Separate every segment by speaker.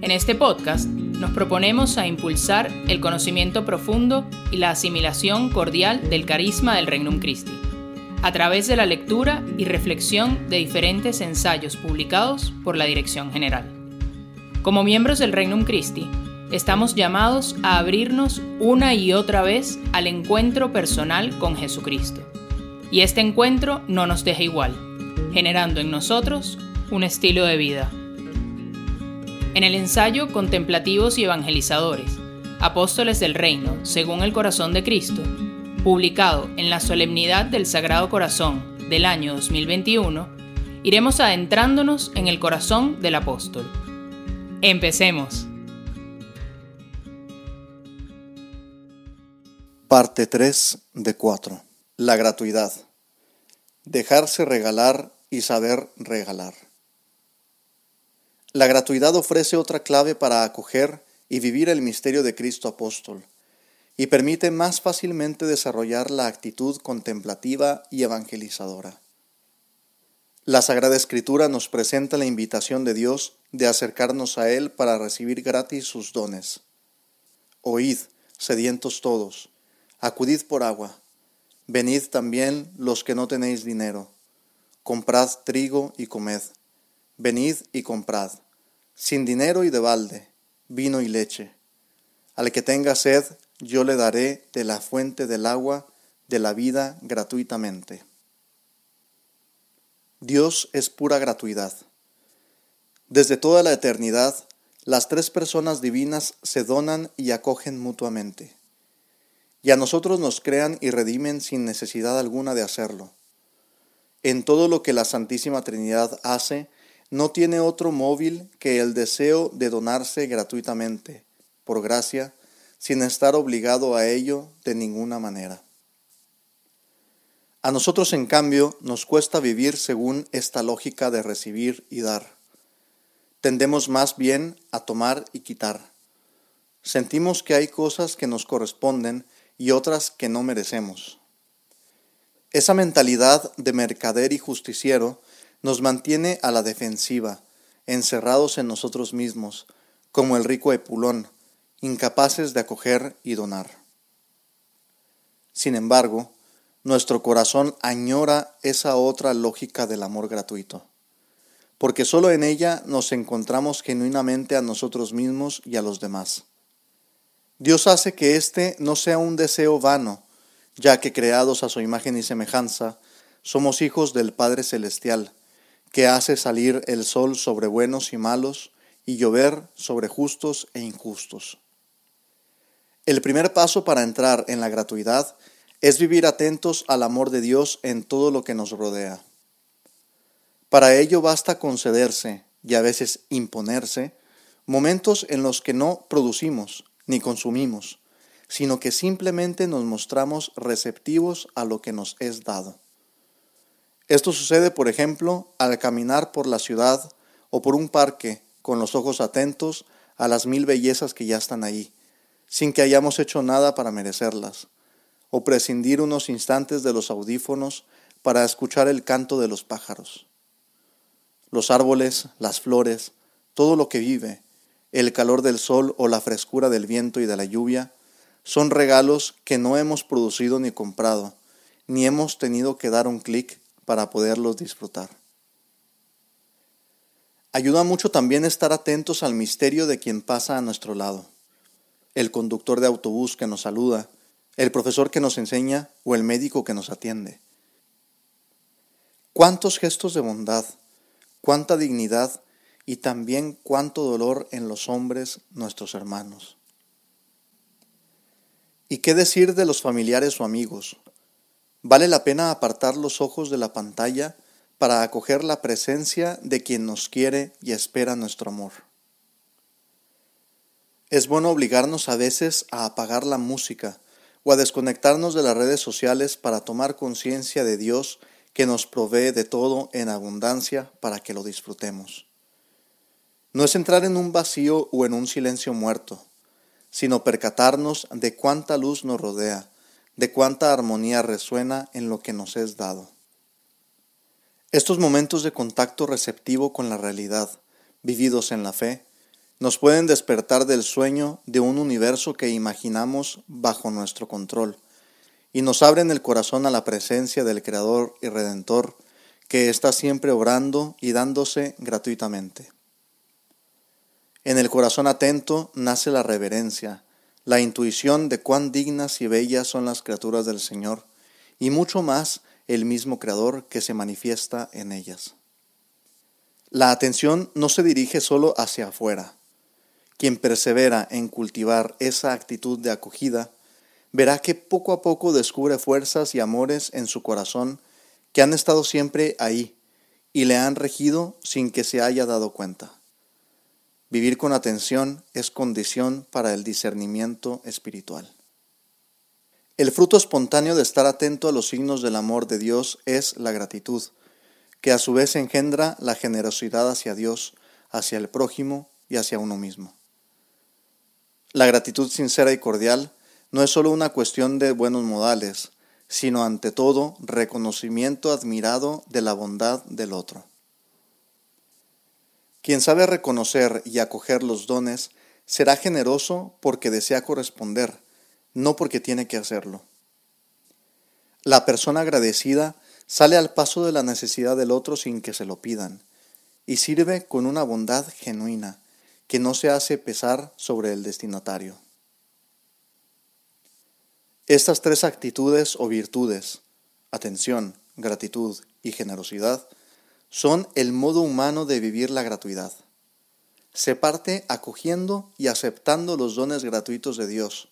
Speaker 1: En este podcast nos proponemos a impulsar el conocimiento profundo y la asimilación cordial del carisma del Regnum Christi, a través de la lectura y reflexión de diferentes ensayos publicados por la Dirección General. Como miembros del Regnum Christi, estamos llamados a abrirnos una y otra vez al encuentro personal con Jesucristo. Y este encuentro no nos deja igual, generando en nosotros un estilo de vida. En el ensayo Contemplativos y Evangelizadores, Apóstoles del Reino, según el corazón de Cristo, publicado en la Solemnidad del Sagrado Corazón del año 2021, iremos adentrándonos en el corazón del apóstol. Empecemos.
Speaker 2: Parte 3 de 4. La gratuidad. Dejarse regalar y saber regalar. La gratuidad ofrece otra clave para acoger y vivir el misterio de Cristo apóstol y permite más fácilmente desarrollar la actitud contemplativa y evangelizadora. La Sagrada Escritura nos presenta la invitación de Dios de acercarnos a Él para recibir gratis sus dones. Oíd, sedientos todos, acudid por agua, venid también los que no tenéis dinero, comprad trigo y comed, venid y comprad, sin dinero y de balde, vino y leche. Al que tenga sed, yo le daré de la fuente del agua de la vida gratuitamente. Dios es pura gratuidad. Desde toda la eternidad, las tres personas divinas se donan y acogen mutuamente. Y a nosotros nos crean y redimen sin necesidad alguna de hacerlo. En todo lo que la Santísima Trinidad hace, no tiene otro móvil que el deseo de donarse gratuitamente, por gracia, sin estar obligado a ello de ninguna manera. A nosotros, en cambio, nos cuesta vivir según esta lógica de recibir y dar. Tendemos más bien a tomar y quitar. Sentimos que hay cosas que nos corresponden y otras que no merecemos. Esa mentalidad de mercader y justiciero nos mantiene a la defensiva, encerrados en nosotros mismos, como el rico Epulón, incapaces de acoger y donar. Sin embargo, nuestro corazón añora esa otra lógica del amor gratuito, porque solo en ella nos encontramos genuinamente a nosotros mismos y a los demás. Dios hace que éste no sea un deseo vano, ya que creados a su imagen y semejanza, somos hijos del Padre Celestial, que hace salir el sol sobre buenos y malos y llover sobre justos e injustos. El primer paso para entrar en la gratuidad es vivir atentos al amor de Dios en todo lo que nos rodea. Para ello basta concederse, y a veces imponerse, momentos en los que no producimos ni consumimos, sino que simplemente nos mostramos receptivos a lo que nos es dado. Esto sucede, por ejemplo, al caminar por la ciudad o por un parque con los ojos atentos a las mil bellezas que ya están ahí, sin que hayamos hecho nada para merecerlas, o prescindir unos instantes de los audífonos para escuchar el canto de los pájaros. Los árboles, las flores, todo lo que vive, el calor del sol o la frescura del viento y de la lluvia, son regalos que no hemos producido ni comprado, ni hemos tenido que dar un clic para poderlos disfrutar. Ayuda mucho también estar atentos al misterio de quien pasa a nuestro lado el conductor de autobús que nos saluda, el profesor que nos enseña o el médico que nos atiende. Cuántos gestos de bondad, cuánta dignidad y también cuánto dolor en los hombres nuestros hermanos. ¿Y qué decir de los familiares o amigos? Vale la pena apartar los ojos de la pantalla para acoger la presencia de quien nos quiere y espera nuestro amor. Es bueno obligarnos a veces a apagar la música o a desconectarnos de las redes sociales para tomar conciencia de Dios que nos provee de todo en abundancia para que lo disfrutemos. No es entrar en un vacío o en un silencio muerto, sino percatarnos de cuánta luz nos rodea, de cuánta armonía resuena en lo que nos es dado. Estos momentos de contacto receptivo con la realidad, vividos en la fe, nos pueden despertar del sueño de un universo que imaginamos bajo nuestro control y nos abren el corazón a la presencia del Creador y Redentor que está siempre obrando y dándose gratuitamente. En el corazón atento nace la reverencia, la intuición de cuán dignas y bellas son las criaturas del Señor, y mucho más el mismo Creador que se manifiesta en ellas. La atención no se dirige solo hacia afuera. Quien persevera en cultivar esa actitud de acogida, verá que poco a poco descubre fuerzas y amores en su corazón que han estado siempre ahí y le han regido sin que se haya dado cuenta. Vivir con atención es condición para el discernimiento espiritual. El fruto espontáneo de estar atento a los signos del amor de Dios es la gratitud, que a su vez engendra la generosidad hacia Dios, hacia el prójimo y hacia uno mismo. La gratitud sincera y cordial no es solo una cuestión de buenos modales, sino ante todo reconocimiento admirado de la bondad del otro. Quien sabe reconocer y acoger los dones será generoso porque desea corresponder, no porque tiene que hacerlo. La persona agradecida sale al paso de la necesidad del otro sin que se lo pidan, y sirve con una bondad genuina que no se hace pesar sobre el destinatario. Estas tres actitudes o virtudes, atención, gratitud y generosidad, son el modo humano de vivir la gratuidad. Se parte acogiendo y aceptando los dones gratuitos de Dios,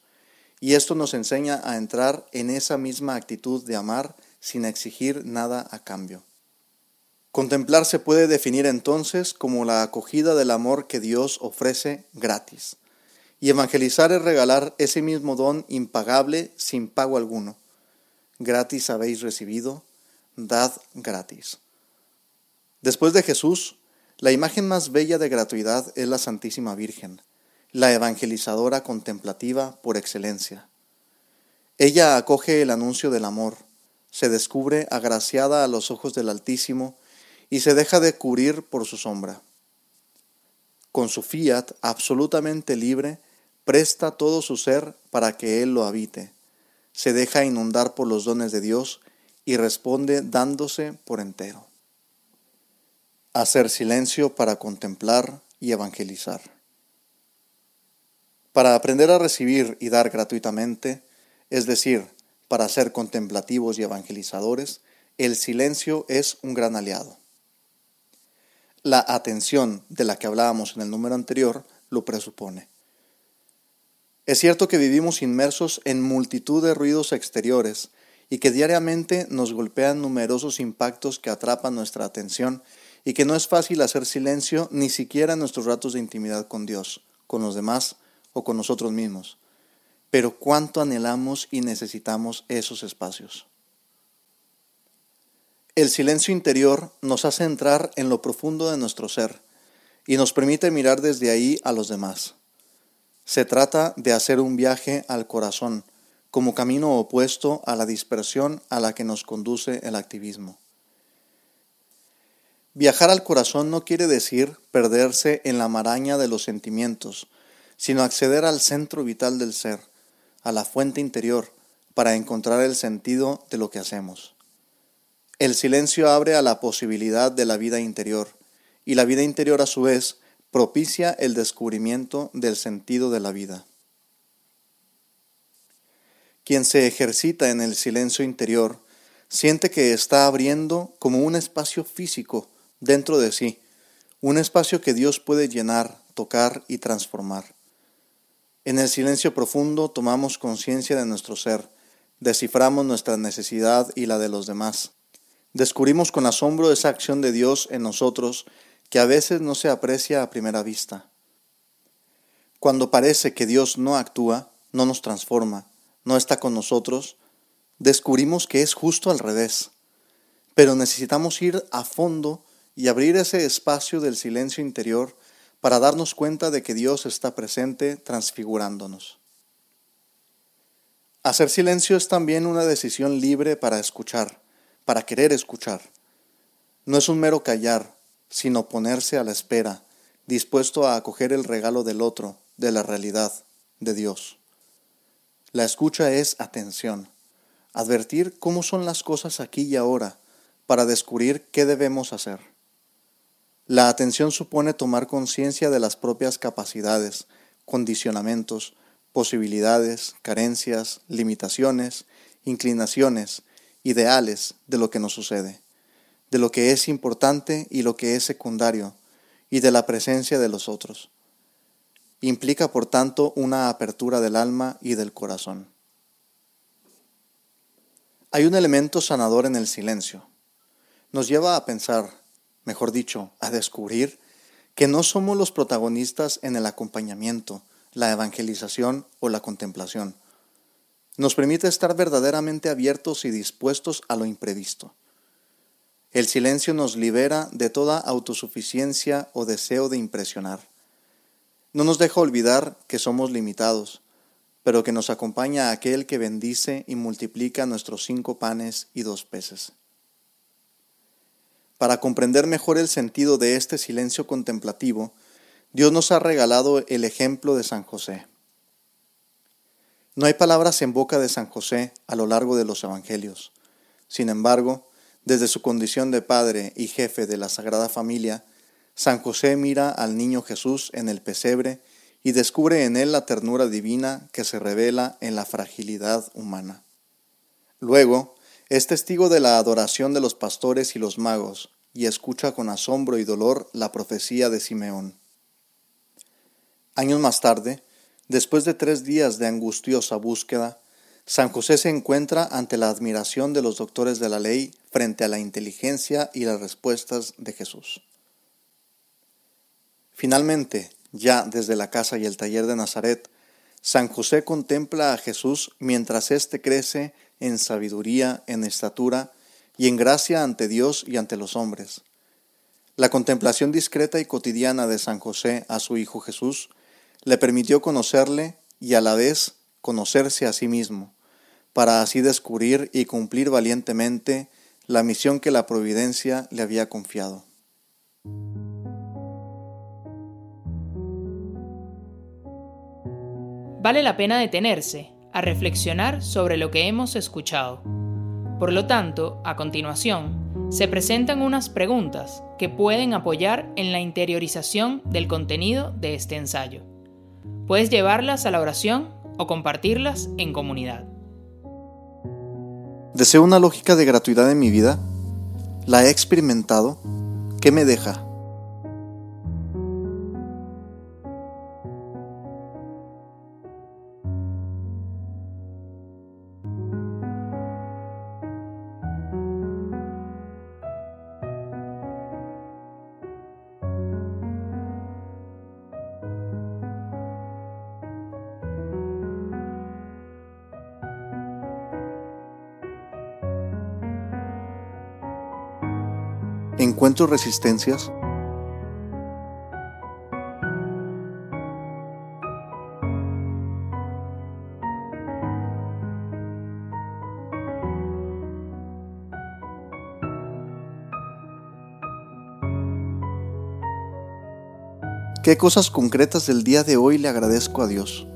Speaker 2: y esto nos enseña a entrar en esa misma actitud de amar sin exigir nada a cambio. Contemplar se puede definir entonces como la acogida del amor que Dios ofrece gratis y evangelizar es regalar ese mismo don impagable sin pago alguno. Gratis habéis recibido, dad gratis. Después de Jesús, la imagen más bella de gratuidad es la Santísima Virgen, la evangelizadora contemplativa por excelencia. Ella acoge el anuncio del amor, se descubre agraciada a los ojos del Altísimo y se deja de cubrir por su sombra. Con su fiat absolutamente libre, presta todo su ser para que Él lo habite, se deja inundar por los dones de Dios y responde dándose por entero. Hacer silencio para contemplar y evangelizar. Para aprender a recibir y dar gratuitamente, es decir, para ser contemplativos y evangelizadores, el silencio es un gran aliado. La atención de la que hablábamos en el número anterior lo presupone. Es cierto que vivimos inmersos en multitud de ruidos exteriores y que diariamente nos golpean numerosos impactos que atrapan nuestra atención y que no es fácil hacer silencio ni siquiera en nuestros ratos de intimidad con Dios, con los demás o con nosotros mismos. Pero cuánto anhelamos y necesitamos esos espacios. El silencio interior nos hace entrar en lo profundo de nuestro ser y nos permite mirar desde ahí a los demás. Se trata de hacer un viaje al corazón, como camino opuesto a la dispersión a la que nos conduce el activismo. Viajar al corazón no quiere decir perderse en la maraña de los sentimientos, sino acceder al centro vital del ser, a la fuente interior, para encontrar el sentido de lo que hacemos. El silencio abre a la posibilidad de la vida interior, y la vida interior a su vez propicia el descubrimiento del sentido de la vida. Quien se ejercita en el silencio interior siente que está abriendo como un espacio físico dentro de sí, un espacio que Dios puede llenar, tocar y transformar. En el silencio profundo tomamos conciencia de nuestro ser, desciframos nuestra necesidad y la de los demás. Descubrimos con asombro esa acción de Dios en nosotros que a veces no se aprecia a primera vista. Cuando parece que Dios no actúa, no nos transforma, no está con nosotros, descubrimos que es justo al revés. Pero necesitamos ir a fondo y abrir ese espacio del silencio interior para darnos cuenta de que Dios está presente transfigurándonos. Hacer silencio es también una decisión libre para escuchar, para querer escuchar. No es un mero callar, sino ponerse a la espera, dispuesto a acoger el regalo del otro, de la realidad, de Dios. La escucha es atención, advertir cómo son las cosas aquí y ahora, para descubrir qué debemos hacer. La atención supone tomar conciencia de las propias capacidades, condicionamientos, posibilidades, carencias, limitaciones, inclinaciones, ideales de lo que nos sucede, de lo que es importante y lo que es secundario, y de la presencia de los otros. Implica, por tanto, una apertura del alma y del corazón. Hay un elemento sanador en el silencio. Nos lleva a pensar, mejor dicho, a descubrir que no somos los protagonistas en el acompañamiento, la evangelización o la contemplación. Nos permite estar verdaderamente abiertos y dispuestos a lo imprevisto. El silencio nos libera de toda autosuficiencia o deseo de impresionar. No nos deja olvidar que somos limitados, pero que nos acompaña aquel que bendice y multiplica nuestros cinco panes y dos peces. Para comprender mejor el sentido de este silencio contemplativo, Dios nos ha regalado el ejemplo de San José. No hay palabras en boca de San José a lo largo de los Evangelios. Sin embargo, desde su condición de padre y jefe de la Sagrada Familia, San José mira al niño Jesús en el pesebre y descubre en él la ternura divina que se revela en la fragilidad humana. Luego, es testigo de la adoración de los pastores y los magos y escucha con asombro y dolor la profecía de Simeón. Años más tarde, después de tres días de angustiosa búsqueda, San José se encuentra ante la admiración de los doctores de la ley frente a la inteligencia y las respuestas de Jesús. Finalmente, ya desde la casa y el taller de Nazaret, San José contempla a Jesús mientras éste crece en sabiduría, en estatura y en gracia ante Dios y ante los hombres. La contemplación discreta y cotidiana de San José a su Hijo Jesús le permitió conocerle y a la vez conocerse a sí mismo, para así descubrir y cumplir valientemente la misión que la providencia le había confiado.
Speaker 1: Vale la pena detenerse a reflexionar sobre lo que hemos escuchado. Por lo tanto, a continuación, se presentan unas preguntas que pueden apoyar en la interiorización del contenido de este ensayo. Puedes llevarlas a la oración o compartirlas en comunidad.
Speaker 2: Deseo una lógica de gratuidad en mi vida. La he experimentado. ¿Qué me deja? ¿Encuentro resistencias? ¿Qué cosas concretas del día de hoy le agradezco a Dios?